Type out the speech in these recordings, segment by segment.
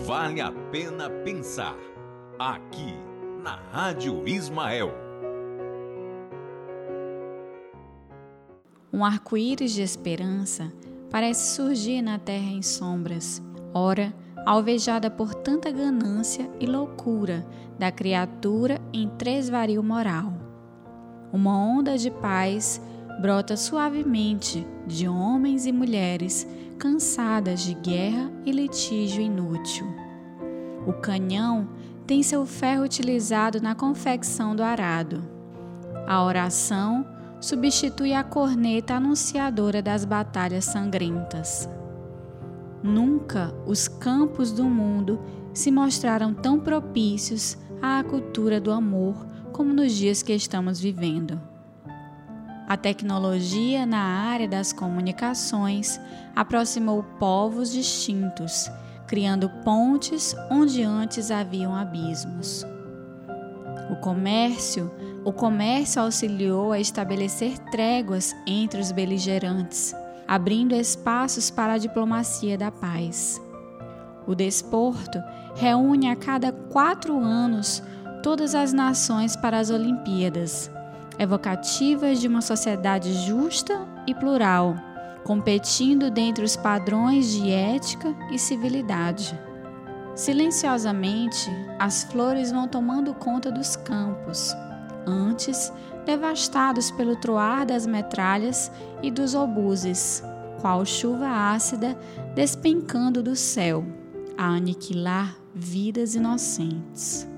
Vale a pena pensar. Aqui, na Rádio Ismael. Um arco-íris de esperança parece surgir na terra em sombras, ora, alvejada por tanta ganância e loucura da criatura em tresvario moral. Uma onda de paz brota suavemente de homens e mulheres cansadas de guerra e litígio inútil. O canhão tem seu ferro utilizado na confecção do arado. A oração substitui a corneta anunciadora das batalhas sangrentas. Nunca os campos do mundo se mostraram tão propícios à cultura do amor como nos dias que estamos vivendo. A tecnologia na área das comunicações aproximou povos distintos, criando pontes onde antes haviam abismos. O comércio, o comércio auxiliou a estabelecer tréguas entre os beligerantes, abrindo espaços para a diplomacia da paz. O desporto reúne a cada quatro anos todas as nações para as Olimpíadas evocativas de uma sociedade justa e plural, competindo dentre os padrões de ética e civilidade. Silenciosamente, as flores vão tomando conta dos campos, antes devastados pelo troar das metralhas e dos obuses, qual chuva ácida despencando do céu, a aniquilar vidas inocentes.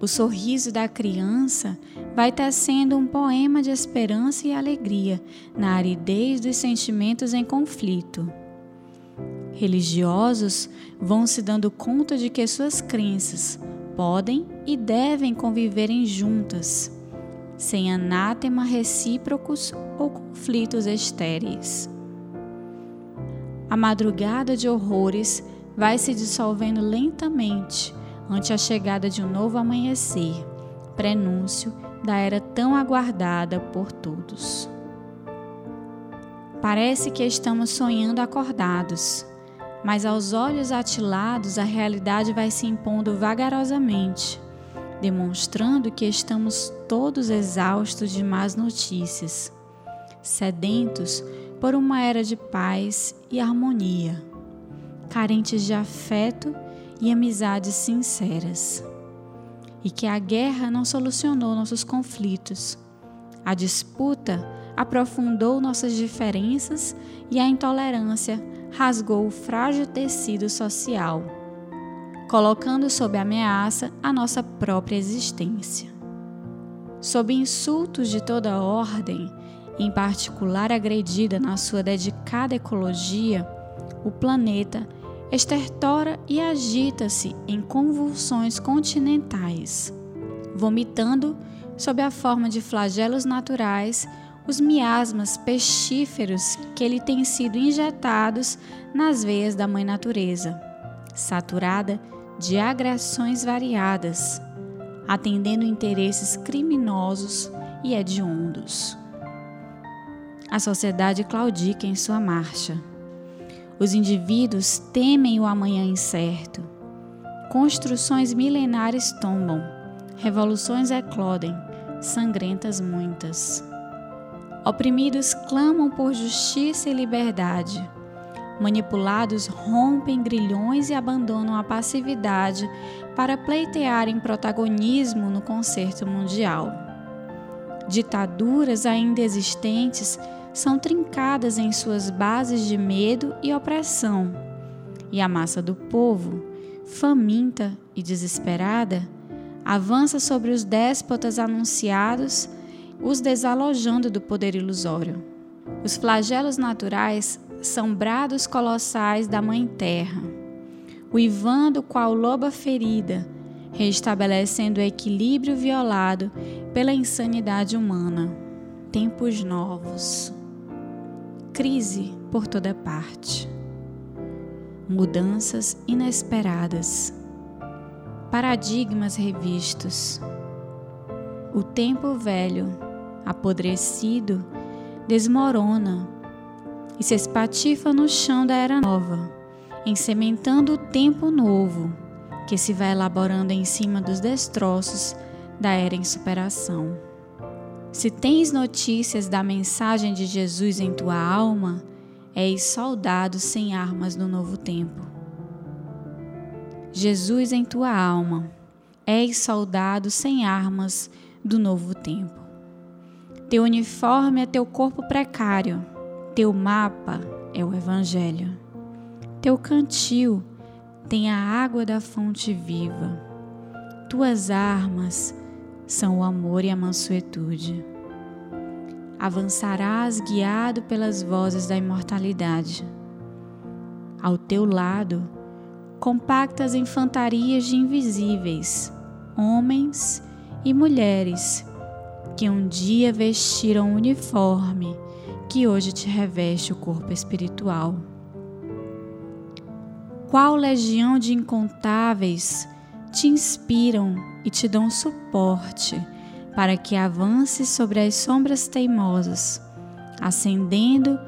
O sorriso da criança vai tecendo um poema de esperança e alegria na aridez dos sentimentos em conflito. Religiosos vão se dando conta de que suas crenças podem e devem conviverem juntas, sem anátema recíprocos ou conflitos estéreis. A madrugada de horrores vai se dissolvendo lentamente ante a chegada de um novo amanhecer, prenúncio da era tão aguardada por todos. Parece que estamos sonhando acordados, mas aos olhos atilados a realidade vai se impondo vagarosamente, demonstrando que estamos todos exaustos de más notícias, sedentos por uma era de paz e harmonia, carentes de afeto e amizades sinceras. E que a guerra não solucionou nossos conflitos. A disputa aprofundou nossas diferenças e a intolerância rasgou o frágil tecido social, colocando sob ameaça a nossa própria existência. Sob insultos de toda ordem, em particular agredida na sua dedicada ecologia, o planeta estertora e agita-se em convulsões continentais, vomitando, sob a forma de flagelos naturais, os miasmas pestíferos que lhe têm sido injetados nas veias da Mãe Natureza, saturada de agressões variadas, atendendo interesses criminosos e hediondos. A sociedade claudica em sua marcha os indivíduos temem o amanhã incerto. Construções milenares tombam, revoluções eclodem, sangrentas muitas. Oprimidos clamam por justiça e liberdade. Manipulados rompem grilhões e abandonam a passividade para pleitearem protagonismo no concerto mundial. Ditaduras ainda existentes são trincadas em suas bases de medo e opressão, e a massa do povo, faminta e desesperada, avança sobre os déspotas anunciados, os desalojando do poder ilusório. Os flagelos naturais são brados colossais da Mãe Terra, uivando qual loba ferida, restabelecendo o equilíbrio violado pela insanidade humana. Tempos novos crise por toda parte. Mudanças inesperadas. Paradigmas revistos. O tempo velho, apodrecido, desmorona e se espatifa no chão da era nova, em sementando o tempo novo que se vai elaborando em cima dos destroços da era em superação. Se tens notícias da mensagem de Jesus em tua alma, és soldado sem armas no novo tempo. Jesus em tua alma, és soldado sem armas do novo tempo. Teu uniforme é teu corpo precário, teu mapa é o Evangelho. Teu cantil tem a água da fonte viva. Tuas armas são o amor e a mansuetude. Avançarás guiado pelas vozes da imortalidade. Ao teu lado, compactas infantarias de invisíveis, homens e mulheres que um dia vestiram o uniforme que hoje te reveste o corpo espiritual. Qual legião de incontáveis te inspiram e te dão suporte para que avances sobre as sombras teimosas, acendendo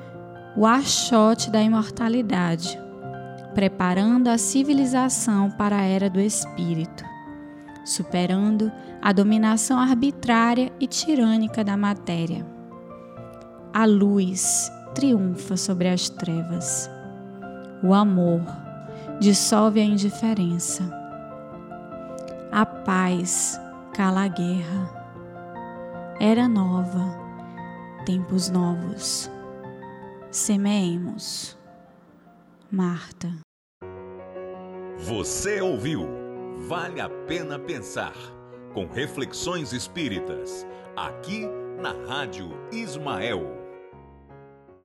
o achote da imortalidade, preparando a civilização para a era do espírito, superando a dominação arbitrária e tirânica da matéria. A luz triunfa sobre as trevas. O amor dissolve a indiferença. A paz cala a guerra. Era nova, tempos novos. Semeemos. Marta. Você ouviu Vale a Pena Pensar, com reflexões espíritas, aqui na Rádio Ismael.